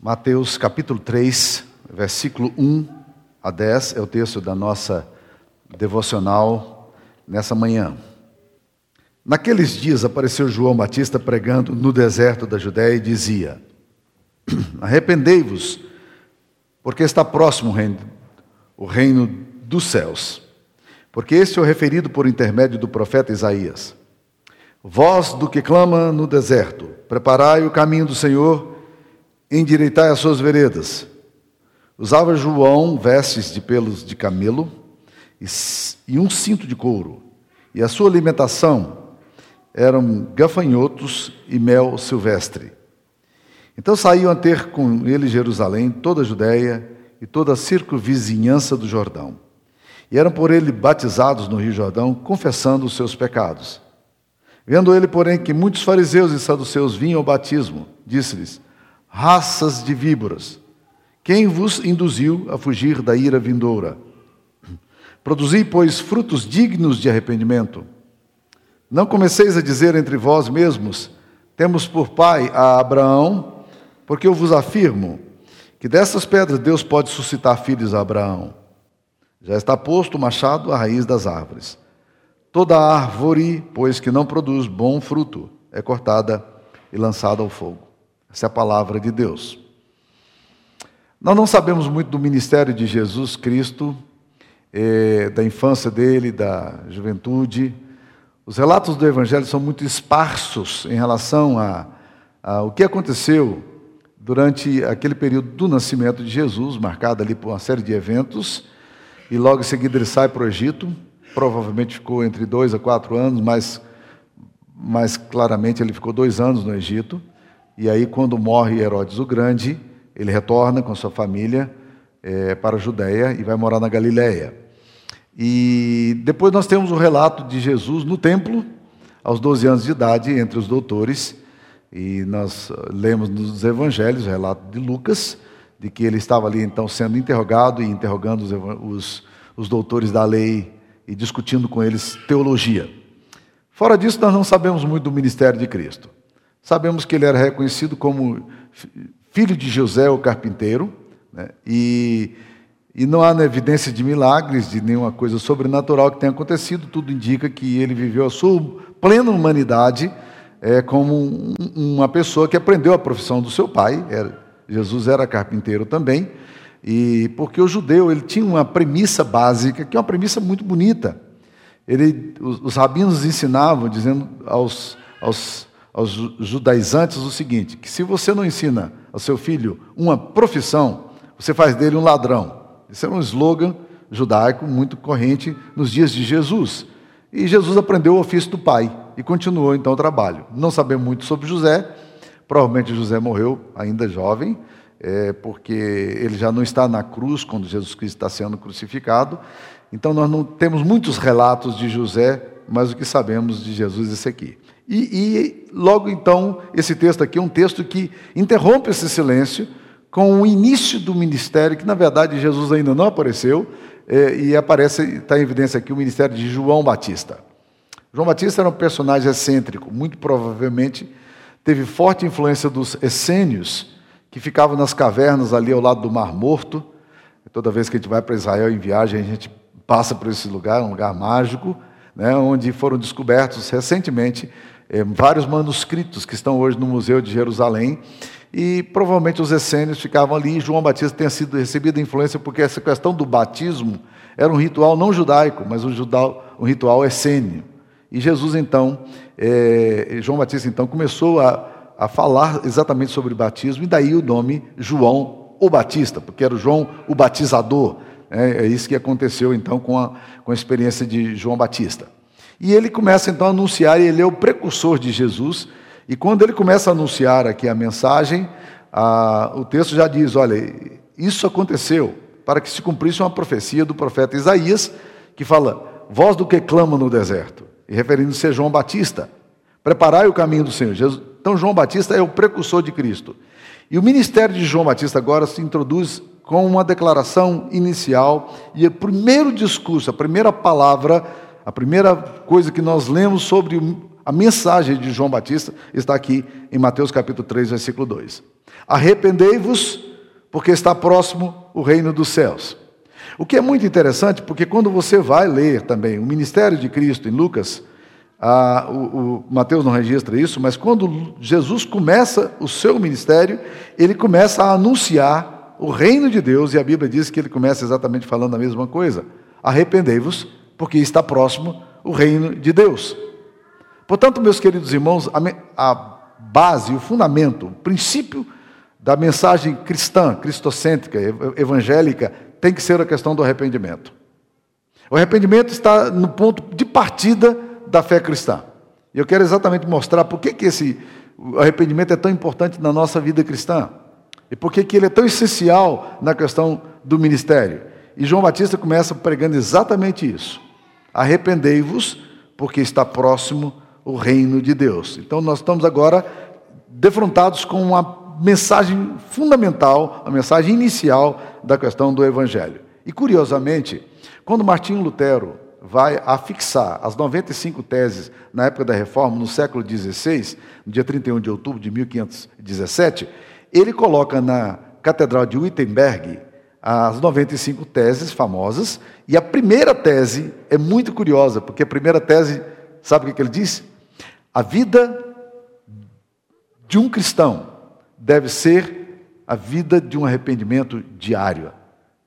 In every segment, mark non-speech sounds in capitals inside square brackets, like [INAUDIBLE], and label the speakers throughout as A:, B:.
A: Mateus capítulo 3, versículo 1 a 10 é o texto da nossa devocional nessa manhã. Naqueles dias apareceu João Batista pregando no deserto da Judéia e dizia: [CLEARS THROAT] Arrependei-vos, porque está próximo o reino, o reino dos céus. Porque este é o referido por intermédio do profeta Isaías. Voz do que clama no deserto: Preparai o caminho do Senhor endireitai as suas veredas. Usava João vestes de pelos de camelo e um cinto de couro, e a sua alimentação eram gafanhotos e mel silvestre. Então saíam a ter com ele Jerusalém, toda a Judéia e toda a circunvizinhança do Jordão. E eram por ele batizados no Rio Jordão, confessando os seus pecados. Vendo ele, porém, que muitos fariseus e saduceus vinham ao batismo, disse-lhes: raças de víboras. Quem vos induziu a fugir da ira vindoura? Produzi, pois, frutos dignos de arrependimento. Não comeceis a dizer entre vós mesmos: Temos por pai a Abraão, porque eu vos afirmo que dessas pedras Deus pode suscitar filhos a Abraão. Já está posto o machado à raiz das árvores. Toda árvore, pois que não produz bom fruto, é cortada e lançada ao fogo. Essa é a palavra de Deus. Nós não sabemos muito do ministério de Jesus Cristo, eh, da infância dele, da juventude. Os relatos do Evangelho são muito esparsos em relação a, a o que aconteceu durante aquele período do nascimento de Jesus, marcado ali por uma série de eventos, e logo em seguida ele sai para o Egito, provavelmente ficou entre dois a quatro anos, mas mais claramente ele ficou dois anos no Egito. E aí, quando morre Herodes o Grande, ele retorna com sua família é, para a Judéia e vai morar na Galiléia. E depois nós temos o relato de Jesus no templo, aos 12 anos de idade, entre os doutores, e nós lemos nos evangelhos o relato de Lucas, de que ele estava ali então sendo interrogado e interrogando os, os, os doutores da lei e discutindo com eles teologia. Fora disso, nós não sabemos muito do ministério de Cristo. Sabemos que ele era reconhecido como filho de José, o carpinteiro, né? e, e não há evidência de milagres, de nenhuma coisa sobrenatural que tenha acontecido, tudo indica que ele viveu a sua plena humanidade é, como um, uma pessoa que aprendeu a profissão do seu pai, era, Jesus era carpinteiro também, e porque o judeu ele tinha uma premissa básica, que é uma premissa muito bonita. Ele, os, os rabinos ensinavam, dizendo aos, aos aos judaizantes o seguinte: que se você não ensina ao seu filho uma profissão, você faz dele um ladrão. Esse era um slogan judaico muito corrente nos dias de Jesus. E Jesus aprendeu o ofício do pai e continuou então o trabalho. Não sabemos muito sobre José, provavelmente José morreu ainda jovem, é, porque ele já não está na cruz quando Jesus Cristo está sendo crucificado. Então nós não temos muitos relatos de José, mas o que sabemos de Jesus é esse aqui. E, e, logo então, esse texto aqui é um texto que interrompe esse silêncio com o início do ministério, que na verdade Jesus ainda não apareceu, é, e aparece, está em evidência aqui, o ministério de João Batista. João Batista era um personagem excêntrico, muito provavelmente teve forte influência dos essênios, que ficavam nas cavernas ali ao lado do Mar Morto. Toda vez que a gente vai para Israel em viagem, a gente passa por esse lugar, um lugar mágico, né, onde foram descobertos recentemente é, vários manuscritos que estão hoje no Museu de Jerusalém. E provavelmente os essênios ficavam ali e João Batista tenha sido recebido influência porque essa questão do batismo era um ritual não judaico, mas um, judal, um ritual essênio. E Jesus então, é, João Batista então começou a, a falar exatamente sobre batismo, e daí o nome João o Batista, porque era o João o Batizador. É, é isso que aconteceu então com a, com a experiência de João Batista. E ele começa então a anunciar, e ele é o precursor de Jesus. E quando ele começa a anunciar aqui a mensagem, a, o texto já diz: olha, isso aconteceu para que se cumprisse uma profecia do profeta Isaías, que fala: voz do que clama no deserto, e referindo-se a João Batista, preparai o caminho do Senhor. Jesus, então, João Batista é o precursor de Cristo. E o ministério de João Batista agora se introduz com uma declaração inicial, e o primeiro discurso, a primeira palavra a primeira coisa que nós lemos sobre a mensagem de João Batista está aqui em Mateus capítulo 3, versículo 2. Arrependei-vos, porque está próximo o reino dos céus. O que é muito interessante, porque quando você vai ler também o ministério de Cristo em Lucas, o, o, Mateus não registra isso, mas quando Jesus começa o seu ministério, ele começa a anunciar o reino de Deus, e a Bíblia diz que ele começa exatamente falando a mesma coisa: arrependei-vos, porque está próximo o reino de Deus. Portanto, meus queridos irmãos, a, base, o fundamento, o princípio da mensagem cristã, cristocêntrica, evangélica, tem que ser a questão do arrependimento. O arrependimento está no ponto de partida da fé cristã. E eu quero exatamente mostrar por que, que esse arrependimento é tão importante na nossa vida cristã. E por que, que ele é tão essencial na questão do ministério. E João Batista começa pregando exatamente isso. Arrependei-vos, porque está próximo o reino de Deus. Então nós estamos agora defrontados com uma mensagem fundamental, a mensagem inicial da questão do evangelho. E curiosamente, quando Martinho Lutero vai afixar as 95 teses na época da reforma, no século XVI, no dia 31 de outubro de 1517, ele coloca na Catedral de Wittenberg as 95 teses famosas, e a primeira tese é muito curiosa, porque a primeira tese, sabe o que ele diz? A vida de um cristão deve ser a vida de um arrependimento diário.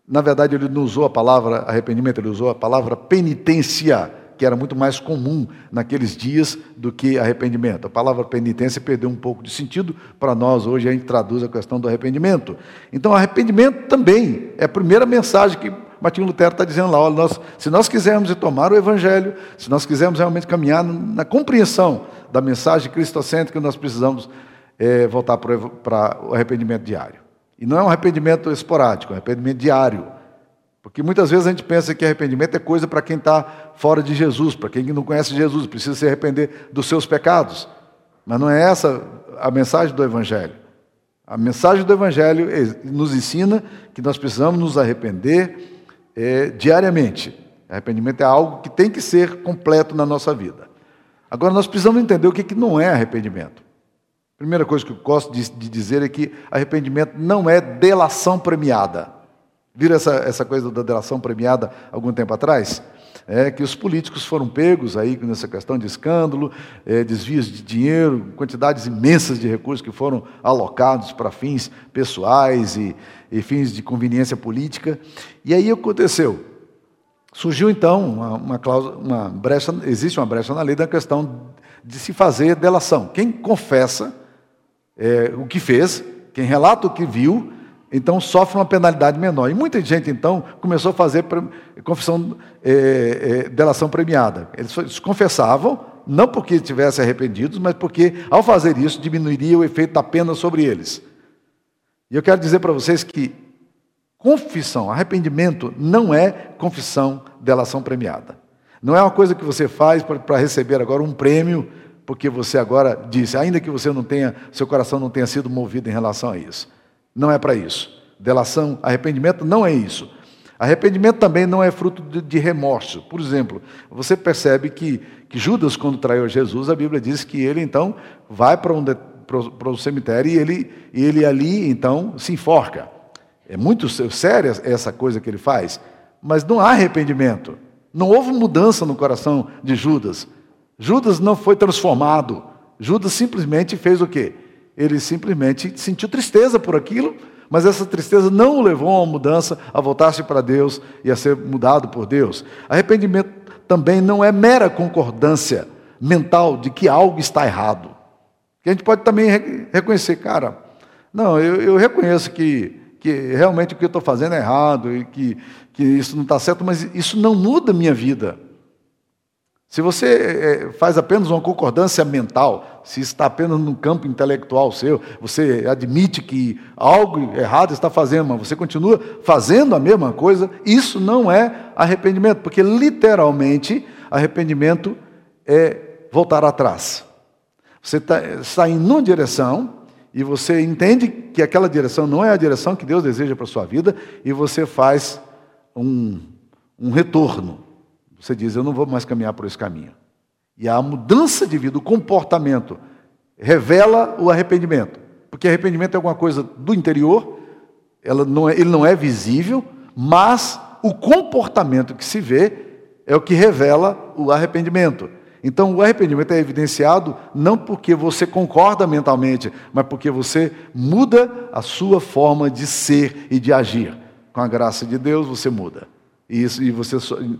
A: Na verdade, ele não usou a palavra arrependimento, ele usou a palavra penitência, que era muito mais comum naqueles dias do que arrependimento. A palavra penitência perdeu um pouco de sentido para nós, hoje a gente traduz a questão do arrependimento. Então, arrependimento também é a primeira mensagem que Martinho Lutero está dizendo lá: olha, nós, se nós quisermos tomar o Evangelho, se nós quisermos realmente caminhar na compreensão da mensagem cristocêntrica, nós precisamos é, voltar para o arrependimento diário. E não é um arrependimento esporádico, é um arrependimento diário. Porque muitas vezes a gente pensa que arrependimento é coisa para quem está fora de Jesus, para quem não conhece Jesus, precisa se arrepender dos seus pecados. Mas não é essa a mensagem do Evangelho. A mensagem do Evangelho nos ensina que nós precisamos nos arrepender é, diariamente. Arrependimento é algo que tem que ser completo na nossa vida. Agora, nós precisamos entender o que, que não é arrependimento. Primeira coisa que eu gosto de, de dizer é que arrependimento não é delação premiada. Viram essa, essa coisa da delação premiada algum tempo atrás? É que os políticos foram pegos aí nessa questão de escândalo, é, desvios de dinheiro, quantidades imensas de recursos que foram alocados para fins pessoais e, e fins de conveniência política. E aí aconteceu. Surgiu então uma, uma, cláusula, uma brecha, existe uma brecha na lei da questão de se fazer delação. Quem confessa é, o que fez, quem relata o que viu, então sofre uma penalidade menor. E muita gente, então, começou a fazer confissão, é, é, delação premiada. Eles confessavam, não porque estivessem arrependidos, mas porque, ao fazer isso, diminuiria o efeito da pena sobre eles. E eu quero dizer para vocês que confissão, arrependimento, não é confissão, delação premiada. Não é uma coisa que você faz para receber agora um prêmio porque você agora disse, ainda que você não tenha, seu coração não tenha sido movido em relação a isso. Não é para isso. Delação, arrependimento não é isso. Arrependimento também não é fruto de, de remorso. Por exemplo, você percebe que, que Judas, quando traiu Jesus, a Bíblia diz que ele então vai para um para cemitério e ele, e ele ali então se enforca. É muito séria essa coisa que ele faz, mas não há arrependimento. Não houve mudança no coração de Judas. Judas não foi transformado. Judas simplesmente fez o quê? Ele simplesmente sentiu tristeza por aquilo, mas essa tristeza não o levou a uma mudança, a voltar-se para Deus e a ser mudado por Deus. Arrependimento também não é mera concordância mental de que algo está errado. Que a gente pode também reconhecer, cara, não, eu, eu reconheço que, que realmente o que eu estou fazendo é errado e que, que isso não está certo, mas isso não muda a minha vida. Se você é, faz apenas uma concordância mental, se está apenas no campo intelectual seu, você admite que algo errado está fazendo, mas você continua fazendo a mesma coisa, isso não é arrependimento, porque literalmente arrependimento é voltar atrás. Você está, está indo numa direção e você entende que aquela direção não é a direção que Deus deseja para a sua vida e você faz um, um retorno. Você diz, eu não vou mais caminhar por esse caminho. E a mudança de vida, o comportamento, revela o arrependimento. Porque arrependimento é alguma coisa do interior, não é, ele não é visível, mas o comportamento que se vê é o que revela o arrependimento. Então, o arrependimento é evidenciado não porque você concorda mentalmente, mas porque você muda a sua forma de ser e de agir. Com a graça de Deus, você muda. E, isso, e você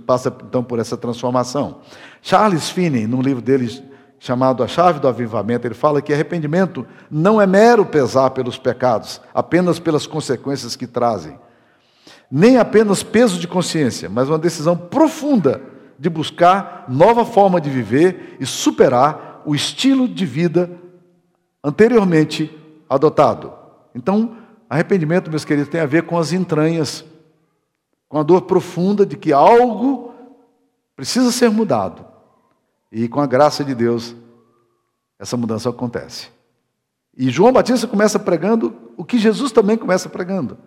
A: passa então por essa transformação. Charles Finney, num livro dele chamado A Chave do Avivamento, ele fala que arrependimento não é mero pesar pelos pecados, apenas pelas consequências que trazem. Nem apenas peso de consciência, mas uma decisão profunda de buscar nova forma de viver e superar o estilo de vida anteriormente adotado. Então, arrependimento, meus queridos, tem a ver com as entranhas, com a dor profunda de que algo precisa ser mudado. E com a graça de Deus, essa mudança acontece. E João Batista começa pregando o que Jesus também começa pregando.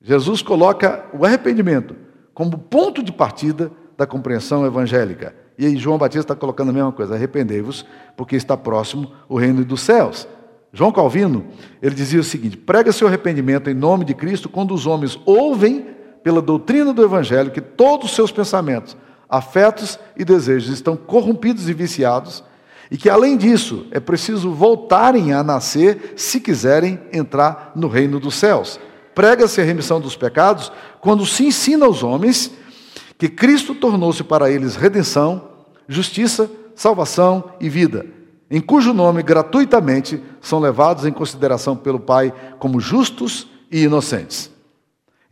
A: Jesus coloca o arrependimento como ponto de partida da compreensão evangélica. E aí João Batista está colocando a mesma coisa: arrependei-vos, porque está próximo o reino dos céus. João Calvino, ele dizia o seguinte: prega seu arrependimento em nome de Cristo quando os homens ouvem pela doutrina do evangelho que todos os seus pensamentos, afetos e desejos estão corrompidos e viciados, e que além disso é preciso voltarem a nascer se quiserem entrar no reino dos céus. Prega-se a remissão dos pecados quando se ensina aos homens que Cristo tornou-se para eles redenção, justiça, salvação e vida, em cujo nome gratuitamente são levados em consideração pelo Pai como justos e inocentes.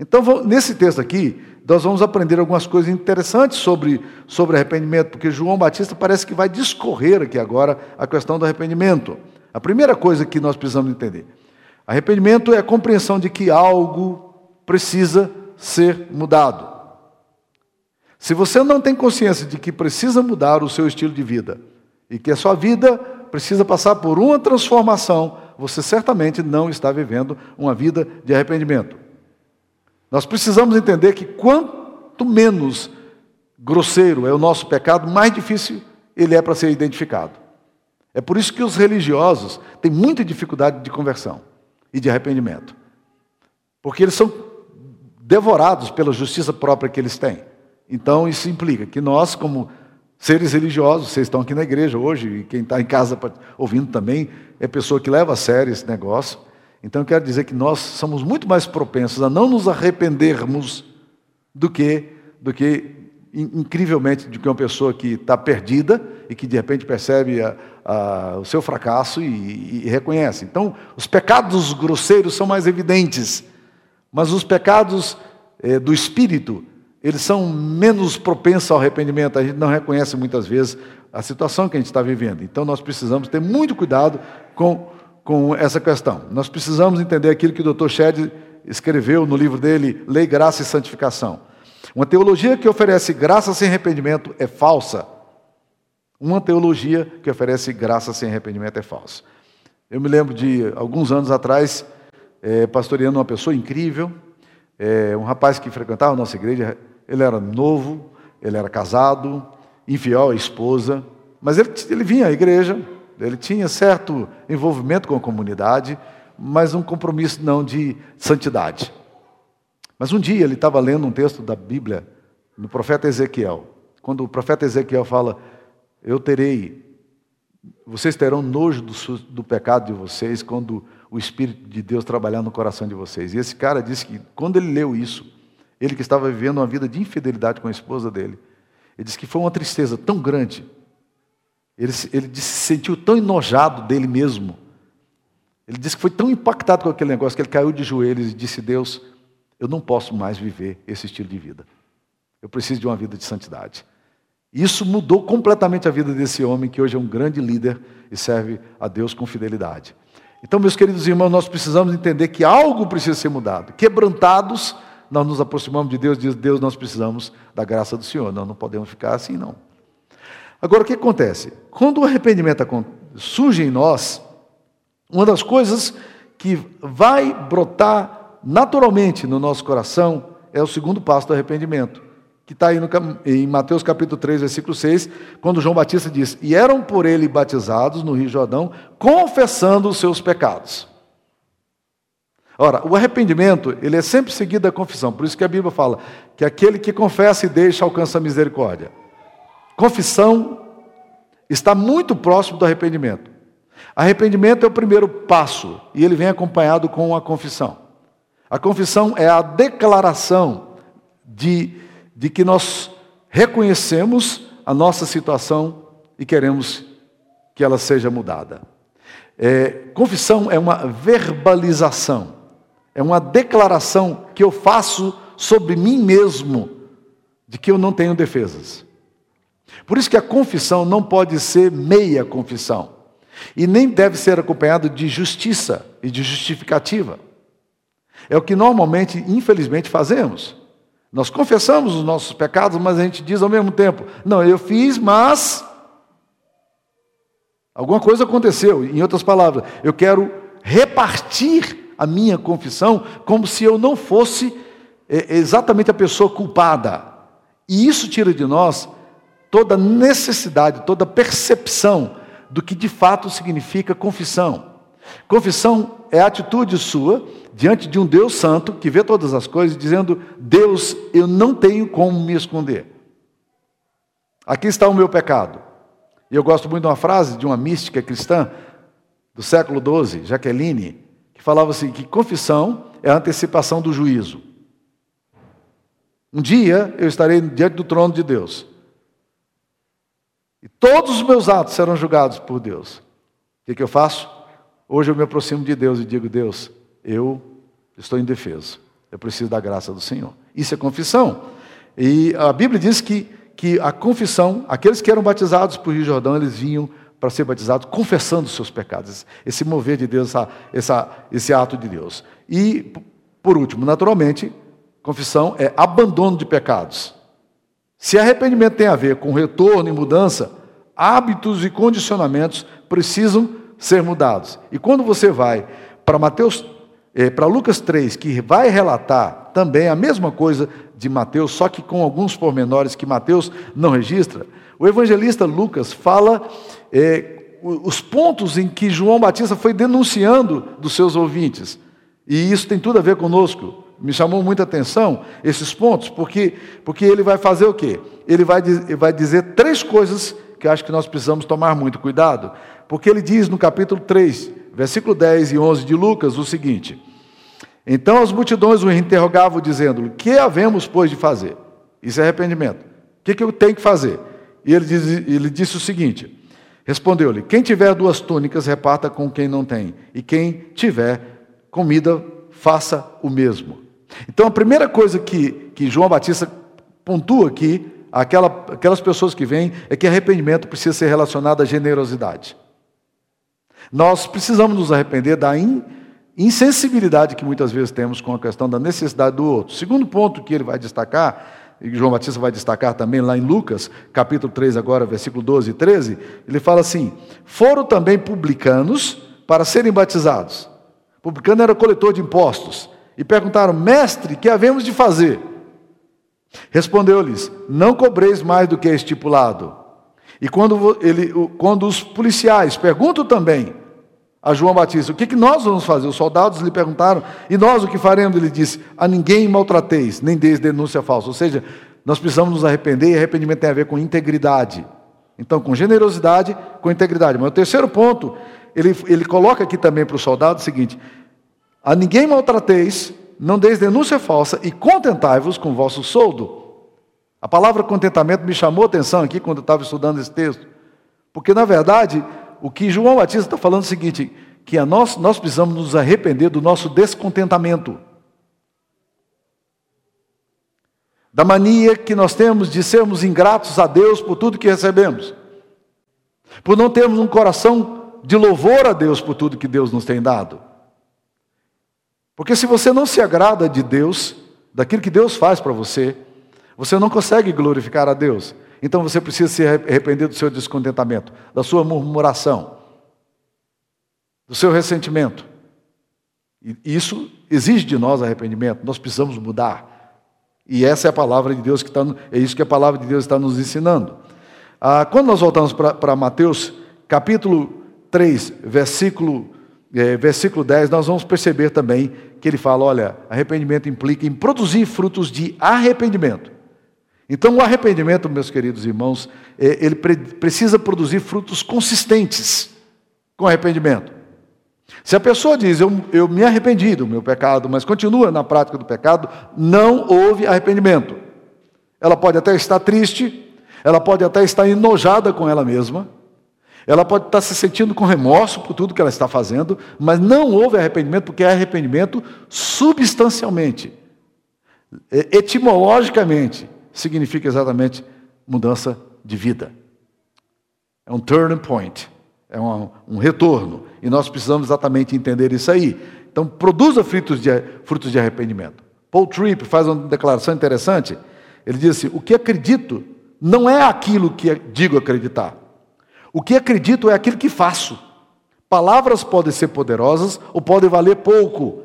A: Então, nesse texto aqui, nós vamos aprender algumas coisas interessantes sobre, sobre arrependimento, porque João Batista parece que vai discorrer aqui agora a questão do arrependimento. A primeira coisa que nós precisamos entender: arrependimento é a compreensão de que algo precisa ser mudado. Se você não tem consciência de que precisa mudar o seu estilo de vida e que a sua vida precisa passar por uma transformação, você certamente não está vivendo uma vida de arrependimento. Nós precisamos entender que quanto menos grosseiro é o nosso pecado, mais difícil ele é para ser identificado. É por isso que os religiosos têm muita dificuldade de conversão e de arrependimento. Porque eles são devorados pela justiça própria que eles têm. Então, isso implica que nós, como seres religiosos, vocês estão aqui na igreja hoje, e quem está em casa ouvindo também, é pessoa que leva a sério esse negócio. Então, quero dizer que nós somos muito mais propensos a não nos arrependermos do que, do que incrivelmente, do que uma pessoa que está perdida e que de repente percebe a, a, o seu fracasso e, e reconhece. Então, os pecados grosseiros são mais evidentes, mas os pecados eh, do espírito eles são menos propensos ao arrependimento. A gente não reconhece muitas vezes a situação que a gente está vivendo. Então nós precisamos ter muito cuidado com, com essa questão. Nós precisamos entender aquilo que o Dr. Shed escreveu no livro dele, Lei, Graça e Santificação. Uma teologia que oferece graça sem arrependimento é falsa. Uma teologia que oferece graça sem arrependimento é falsa. Eu me lembro de alguns anos atrás, é, pastoreando uma pessoa incrível, é, um rapaz que frequentava a nossa igreja, ele era novo, ele era casado, infiel à esposa, mas ele, ele vinha à igreja, ele tinha certo envolvimento com a comunidade, mas um compromisso não de santidade. Mas um dia ele estava lendo um texto da Bíblia, no profeta Ezequiel, quando o profeta Ezequiel fala: Eu terei, vocês terão nojo do, do pecado de vocês quando o Espírito de Deus trabalhar no coração de vocês. E esse cara disse que quando ele leu isso, ele que estava vivendo uma vida de infidelidade com a esposa dele. Ele disse que foi uma tristeza tão grande. Ele, ele disse, se sentiu tão enojado dele mesmo. Ele disse que foi tão impactado com aquele negócio que ele caiu de joelhos e disse: Deus, eu não posso mais viver esse estilo de vida. Eu preciso de uma vida de santidade. Isso mudou completamente a vida desse homem, que hoje é um grande líder e serve a Deus com fidelidade. Então, meus queridos irmãos, nós precisamos entender que algo precisa ser mudado. Quebrantados, nós nos aproximamos de Deus diz, Deus, nós precisamos da graça do Senhor. Nós não podemos ficar assim, não. Agora, o que acontece? Quando o arrependimento surge em nós, uma das coisas que vai brotar naturalmente no nosso coração é o segundo passo do arrependimento, que está aí no, em Mateus capítulo 3, versículo 6, quando João Batista diz: E eram por ele batizados no Rio Jordão, confessando os seus pecados. Ora, o arrependimento, ele é sempre seguido da confissão, por isso que a Bíblia fala que aquele que confessa e deixa alcança a misericórdia. Confissão está muito próximo do arrependimento. Arrependimento é o primeiro passo e ele vem acompanhado com a confissão. A confissão é a declaração de, de que nós reconhecemos a nossa situação e queremos que ela seja mudada. É, confissão é uma verbalização, é uma declaração que eu faço sobre mim mesmo de que eu não tenho defesas. Por isso que a confissão não pode ser meia confissão e nem deve ser acompanhado de justiça e de justificativa. É o que normalmente, infelizmente, fazemos. Nós confessamos os nossos pecados, mas a gente diz ao mesmo tempo: não, eu fiz, mas. Alguma coisa aconteceu. Em outras palavras, eu quero repartir a minha confissão como se eu não fosse é, exatamente a pessoa culpada. E isso tira de nós toda necessidade, toda percepção do que de fato significa confissão. Confissão é a atitude sua diante de um Deus santo que vê todas as coisas, dizendo: Deus, eu não tenho como me esconder. Aqui está o meu pecado. E eu gosto muito de uma frase de uma mística cristã do século XII, Jaqueline, que falava assim: que confissão é a antecipação do juízo. Um dia eu estarei diante do trono de Deus. Todos os meus atos serão julgados por Deus. O que, que eu faço? Hoje eu me aproximo de Deus e digo: Deus, eu estou indefeso. Eu preciso da graça do Senhor. Isso é confissão. E a Bíblia diz que, que a confissão, aqueles que eram batizados por Rio Jordão, eles vinham para ser batizados confessando os seus pecados. Esse mover de Deus, essa, essa, esse ato de Deus. E, por último, naturalmente, confissão é abandono de pecados. Se arrependimento tem a ver com retorno e mudança, hábitos e condicionamentos precisam ser mudados. E quando você vai para Mateus, eh, para Lucas 3, que vai relatar também a mesma coisa de Mateus, só que com alguns pormenores que Mateus não registra, o evangelista Lucas fala eh, os pontos em que João Batista foi denunciando dos seus ouvintes. E isso tem tudo a ver conosco. Me chamou muita atenção esses pontos, porque, porque ele vai fazer o quê? Ele vai, vai dizer três coisas que eu acho que nós precisamos tomar muito cuidado, porque ele diz no capítulo 3, versículo 10 e 11 de Lucas, o seguinte: Então as multidões o interrogavam, dizendo: Que havemos, pois, de fazer? Isso é arrependimento. O que, que eu tenho que fazer? E ele, diz, ele disse o seguinte: Respondeu-lhe: Quem tiver duas túnicas, reparta com quem não tem, e quem tiver comida, faça o mesmo. Então, a primeira coisa que, que João Batista pontua aqui, aquela, aquelas pessoas que vêm, é que arrependimento precisa ser relacionado à generosidade. Nós precisamos nos arrepender da in, insensibilidade que muitas vezes temos com a questão da necessidade do outro. Segundo ponto que ele vai destacar, e João Batista vai destacar também lá em Lucas, capítulo 3, agora, versículo 12 e 13, ele fala assim: Foram também publicanos para serem batizados. Publicano era coletor de impostos e perguntaram: Mestre, que havemos de fazer? Respondeu-lhes: Não cobreis mais do que é estipulado. E quando, ele, quando os policiais perguntam também a João Batista: O que, que nós vamos fazer? Os soldados lhe perguntaram: E nós o que faremos? Ele disse: A ninguém maltrateis, nem deis denúncia falsa. Ou seja, nós precisamos nos arrepender e arrependimento tem a ver com integridade. Então, com generosidade, com integridade. Mas o terceiro ponto, ele, ele coloca aqui também para o soldado o seguinte: a ninguém maltrateis, não deis denúncia falsa e contentai-vos com vosso soldo. A palavra contentamento me chamou a atenção aqui quando eu estava estudando esse texto, porque na verdade o que João Batista está falando é o seguinte: que a nós, nós precisamos nos arrepender do nosso descontentamento, da mania que nós temos de sermos ingratos a Deus por tudo que recebemos, por não termos um coração de louvor a Deus por tudo que Deus nos tem dado. Porque se você não se agrada de Deus, daquilo que Deus faz para você, você não consegue glorificar a Deus. Então você precisa se arrepender do seu descontentamento, da sua murmuração, do seu ressentimento. E isso exige de nós arrependimento, nós precisamos mudar. E essa é a palavra de Deus que está, é isso que a palavra de Deus está nos ensinando. Ah, quando nós voltamos para Mateus, capítulo 3, versículo, é, versículo 10, nós vamos perceber também que ele fala: olha, arrependimento implica em produzir frutos de arrependimento. Então, o arrependimento, meus queridos irmãos, é, ele precisa produzir frutos consistentes com arrependimento. Se a pessoa diz, eu, eu me arrependi do meu pecado, mas continua na prática do pecado, não houve arrependimento. Ela pode até estar triste, ela pode até estar enojada com ela mesma, ela pode estar se sentindo com remorso por tudo que ela está fazendo, mas não houve arrependimento, porque é arrependimento substancialmente, etimologicamente, significa exatamente mudança de vida. É um turning point, é um, um retorno, e nós precisamos exatamente entender isso aí. Então, produza frutos de, frutos de arrependimento. Paul Tripp faz uma declaração interessante. Ele diz assim: O que acredito não é aquilo que digo acreditar. O que acredito é aquilo que faço. Palavras podem ser poderosas ou podem valer pouco.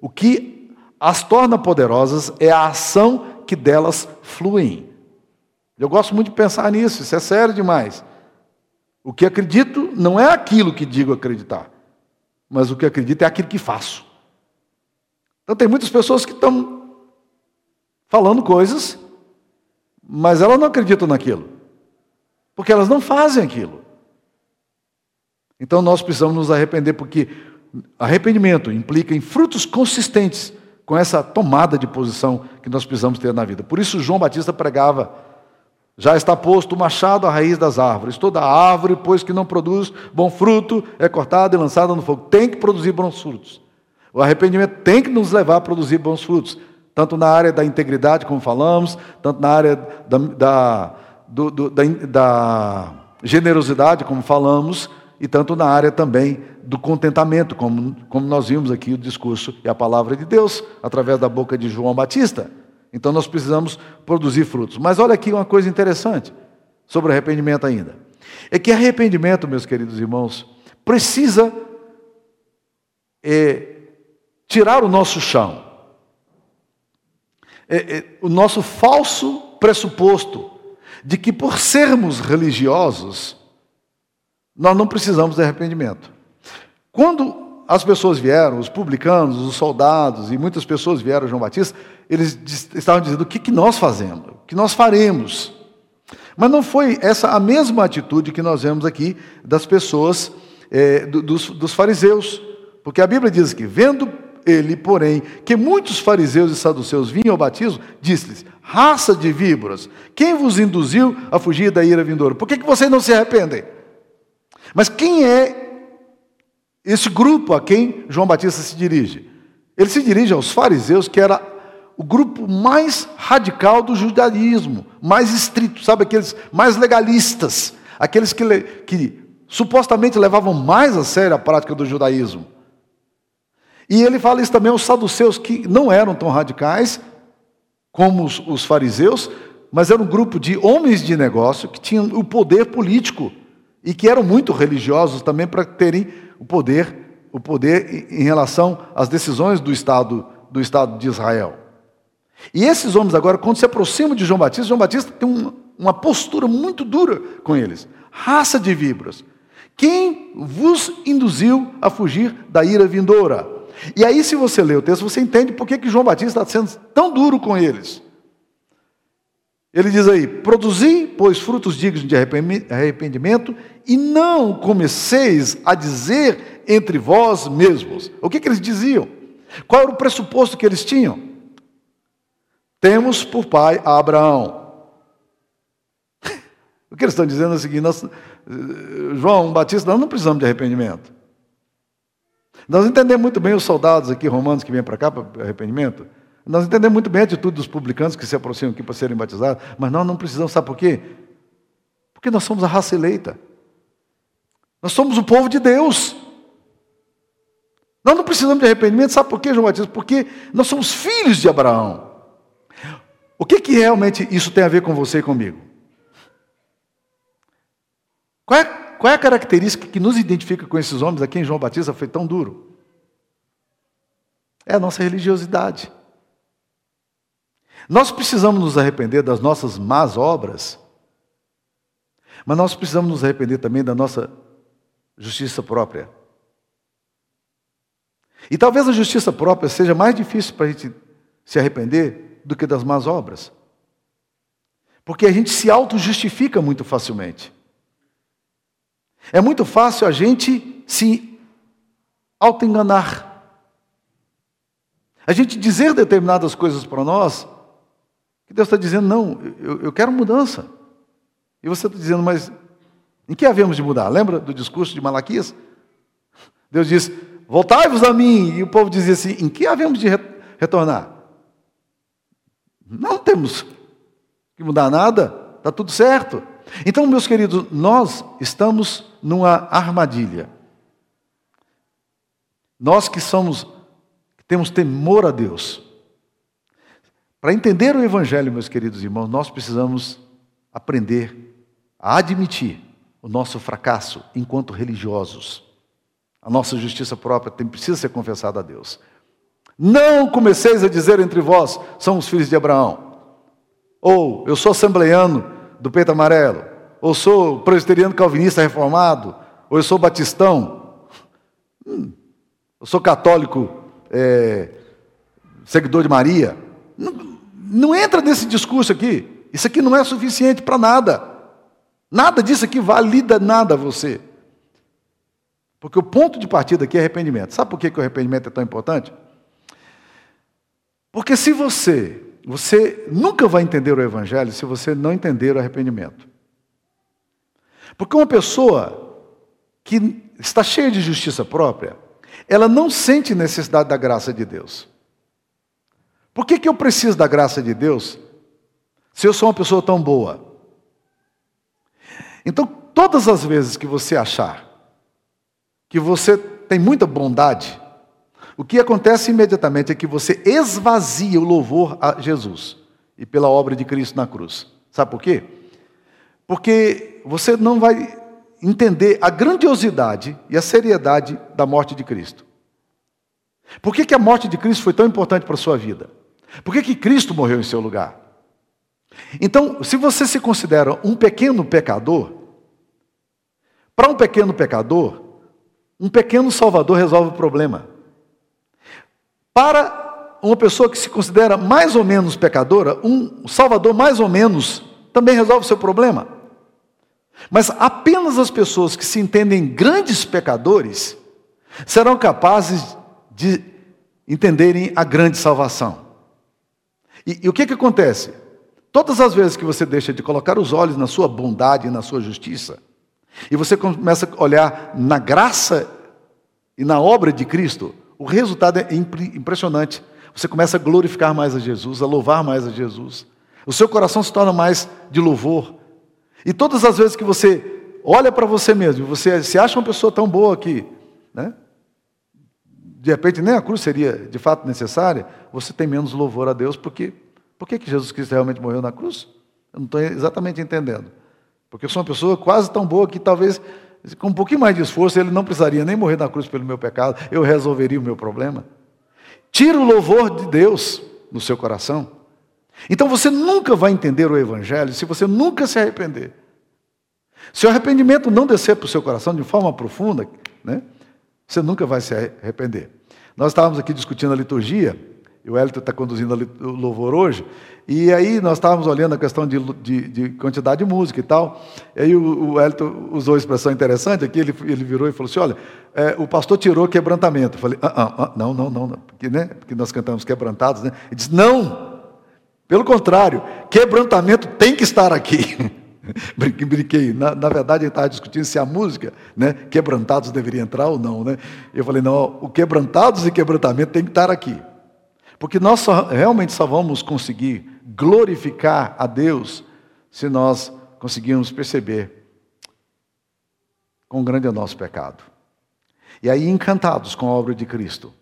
A: O que as torna poderosas é a ação que delas fluem. Eu gosto muito de pensar nisso, isso é sério demais. O que acredito não é aquilo que digo acreditar, mas o que acredito é aquilo que faço. Então tem muitas pessoas que estão falando coisas mas elas não acreditam naquilo, porque elas não fazem aquilo. Então nós precisamos nos arrepender, porque arrependimento implica em frutos consistentes com essa tomada de posição que nós precisamos ter na vida. Por isso João Batista pregava: já está posto o machado à raiz das árvores. Toda árvore, pois que não produz bom fruto, é cortada e lançada no fogo. Tem que produzir bons frutos. O arrependimento tem que nos levar a produzir bons frutos tanto na área da integridade, como falamos, tanto na área da, da, do, do, da, da generosidade, como falamos, e tanto na área também do contentamento, como, como nós vimos aqui o discurso e a palavra de Deus, através da boca de João Batista. Então nós precisamos produzir frutos. Mas olha aqui uma coisa interessante sobre arrependimento ainda. É que arrependimento, meus queridos irmãos, precisa é, tirar o nosso chão é, é, o nosso falso pressuposto de que por sermos religiosos, nós não precisamos de arrependimento. Quando as pessoas vieram, os publicanos, os soldados e muitas pessoas vieram a João Batista, eles estavam dizendo: o que, que nós fazemos? O que nós faremos? Mas não foi essa a mesma atitude que nós vemos aqui das pessoas, é, dos, dos fariseus. Porque a Bíblia diz que, vendo ele, porém, que muitos fariseus e saduceus vinham ao batismo, disse-lhes: Raça de víboras, quem vos induziu a fugir da ira vindoura? Por que, que vocês não se arrependem? Mas quem é esse grupo a quem João Batista se dirige? Ele se dirige aos fariseus, que era o grupo mais radical do judaísmo, mais estrito, sabe, aqueles mais legalistas, aqueles que, que supostamente levavam mais a sério a prática do judaísmo. E ele fala isso também aos saduceus, que não eram tão radicais como os, os fariseus, mas era um grupo de homens de negócio que tinham o poder político e que eram muito religiosos também para terem o poder, o poder em relação às decisões do Estado, do Estado de Israel. E esses homens agora, quando se aproximam de João Batista, João Batista tem uma, uma postura muito dura com eles. Raça de víboras, quem vos induziu a fugir da ira vindoura? E aí, se você lê o texto, você entende por que, que João Batista está sendo tão duro com eles. Ele diz aí: produzi, pois, frutos dignos de arrependimento, e não comeceis a dizer entre vós mesmos. O que, que eles diziam? Qual era o pressuposto que eles tinham? Temos por pai Abraão. [LAUGHS] O que eles estão dizendo é o seguinte: nós, João Batista, nós não precisamos de arrependimento. Nós entendemos muito bem os soldados aqui romanos que vêm para cá para arrependimento. Nós entendemos muito bem a atitude dos publicanos que se aproximam aqui para serem batizados, mas nós não precisamos, sabe por quê? Porque nós somos a raça eleita. Nós somos o povo de Deus. Nós não precisamos de arrependimento, sabe por quê, João Batista? Porque nós somos filhos de Abraão. O que, que realmente isso tem a ver com você e comigo? Qual é qual é a característica que nos identifica com esses homens a quem João Batista foi tão duro? É a nossa religiosidade. Nós precisamos nos arrepender das nossas más obras, mas nós precisamos nos arrepender também da nossa justiça própria. E talvez a justiça própria seja mais difícil para a gente se arrepender do que das más obras. Porque a gente se auto-justifica muito facilmente. É muito fácil a gente se auto-enganar. A gente dizer determinadas coisas para nós, Deus está dizendo, não, eu, eu quero mudança. E você está dizendo, mas em que havemos de mudar? Lembra do discurso de Malaquias? Deus diz, voltai-vos a mim. E o povo dizia assim, em que havemos de retornar? Não temos que mudar nada, está tudo certo. Então, meus queridos, nós estamos numa armadilha. Nós que somos, que temos temor a Deus. Para entender o Evangelho, meus queridos irmãos, nós precisamos aprender a admitir o nosso fracasso enquanto religiosos. A nossa justiça própria tem, precisa ser confessada a Deus. Não comeceis a dizer entre vós, somos filhos de Abraão. Ou eu sou assembleiano do peito amarelo. Ou sou presbiteriano calvinista reformado. Ou eu sou batistão. Hum, eu sou católico é, seguidor de Maria. Não, não entra nesse discurso aqui. Isso aqui não é suficiente para nada. Nada disso aqui valida nada a você. Porque o ponto de partida aqui é arrependimento. Sabe por que, que o arrependimento é tão importante? Porque se você, você nunca vai entender o Evangelho se você não entender o arrependimento. Porque uma pessoa que está cheia de justiça própria, ela não sente necessidade da graça de Deus. Por que, que eu preciso da graça de Deus se eu sou uma pessoa tão boa? Então, todas as vezes que você achar que você tem muita bondade, o que acontece imediatamente é que você esvazia o louvor a Jesus e pela obra de Cristo na cruz. Sabe por quê? Porque você não vai entender a grandiosidade e a seriedade da morte de Cristo. Por que, que a morte de Cristo foi tão importante para a sua vida? Por que, que Cristo morreu em seu lugar? Então, se você se considera um pequeno pecador, para um pequeno pecador, um pequeno salvador resolve o problema. Para uma pessoa que se considera mais ou menos pecadora, um salvador mais ou menos também resolve o seu problema. Mas apenas as pessoas que se entendem grandes pecadores serão capazes de entenderem a grande salvação. E, e o que, que acontece? Todas as vezes que você deixa de colocar os olhos na sua bondade e na sua justiça, e você começa a olhar na graça e na obra de Cristo, o resultado é impressionante. Você começa a glorificar mais a Jesus, a louvar mais a Jesus. O seu coração se torna mais de louvor. E todas as vezes que você olha para você mesmo, você se acha uma pessoa tão boa que, né? De repente nem a cruz seria de fato necessária, você tem menos louvor a Deus, porque por que Jesus Cristo realmente morreu na cruz? Eu não estou exatamente entendendo. Porque eu sou uma pessoa quase tão boa que talvez, com um pouquinho mais de esforço, ele não precisaria nem morrer na cruz pelo meu pecado, eu resolveria o meu problema. Tira o louvor de Deus no seu coração. Então você nunca vai entender o Evangelho se você nunca se arrepender. Se o arrependimento não descer para o seu coração de forma profunda, né, você nunca vai se arrepender. Nós estávamos aqui discutindo a liturgia e o Hélito está conduzindo o louvor hoje. E aí nós estávamos olhando a questão de, de, de quantidade de música e tal. E aí o, o usou uma expressão interessante aqui, ele, ele virou e falou assim, olha, é, o pastor tirou quebrantamento. Eu falei, ah, ah, ah, não, não, não, não. Porque, né, porque nós cantamos quebrantados, né? Ele disse, não, pelo contrário, quebrantamento tem que estar aqui. [LAUGHS] [LAUGHS] Brinquei, na, na, verdade ele estava discutindo se a música, né, quebrantados deveria entrar ou não, né? Eu falei, não, o quebrantados e quebrantamento tem que estar aqui. Porque nós só, realmente só vamos conseguir glorificar a Deus se nós conseguirmos perceber quão grande é o nosso pecado. E aí, encantados com a obra de Cristo,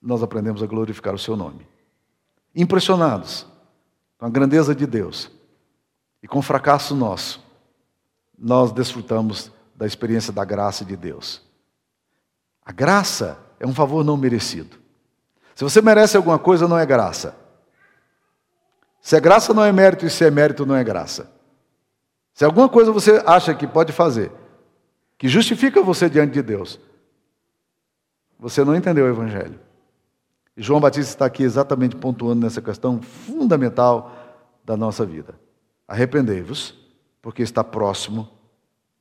A: nós aprendemos a glorificar o seu nome. Impressionados com a grandeza de Deus e com fracasso nosso, nós desfrutamos da experiência da graça de Deus. A graça é um favor não merecido. Se você merece alguma coisa, não é graça. Se é graça, não é mérito, e se é mérito, não é graça. Se alguma coisa você acha que pode fazer, que justifica você diante de Deus, você não entendeu o Evangelho. E João Batista está aqui exatamente pontuando nessa questão fundamental da nossa vida. Arrependei-vos, porque está próximo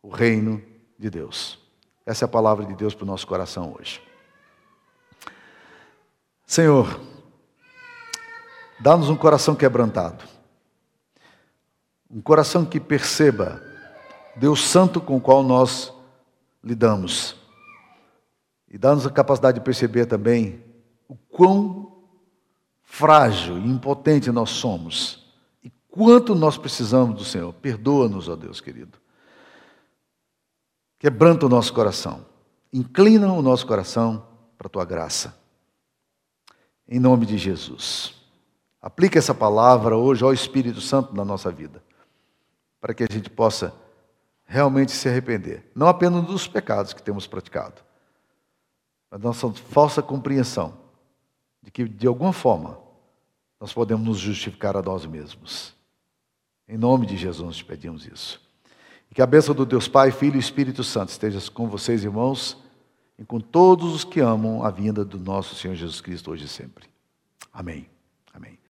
A: o reino de Deus. Essa é a palavra de Deus para o nosso coração hoje. Senhor, dá-nos um coração quebrantado, um coração que perceba Deus Santo com o qual nós lidamos, e dá-nos a capacidade de perceber também o quão frágil e impotente nós somos quanto nós precisamos do Senhor. Perdoa-nos, ó Deus querido. Quebranta o nosso coração. Inclina o nosso coração para a tua graça. Em nome de Jesus. Aplique essa palavra hoje ao Espírito Santo na nossa vida, para que a gente possa realmente se arrepender, não apenas dos pecados que temos praticado, mas da nossa falsa compreensão de que, de alguma forma, nós podemos nos justificar a nós mesmos. Em nome de Jesus, pedimos isso. E que a bênção do Deus Pai, Filho e Espírito Santo esteja com vocês, irmãos, e com todos os que amam a vinda do nosso Senhor Jesus Cristo hoje e sempre. Amém. Amém.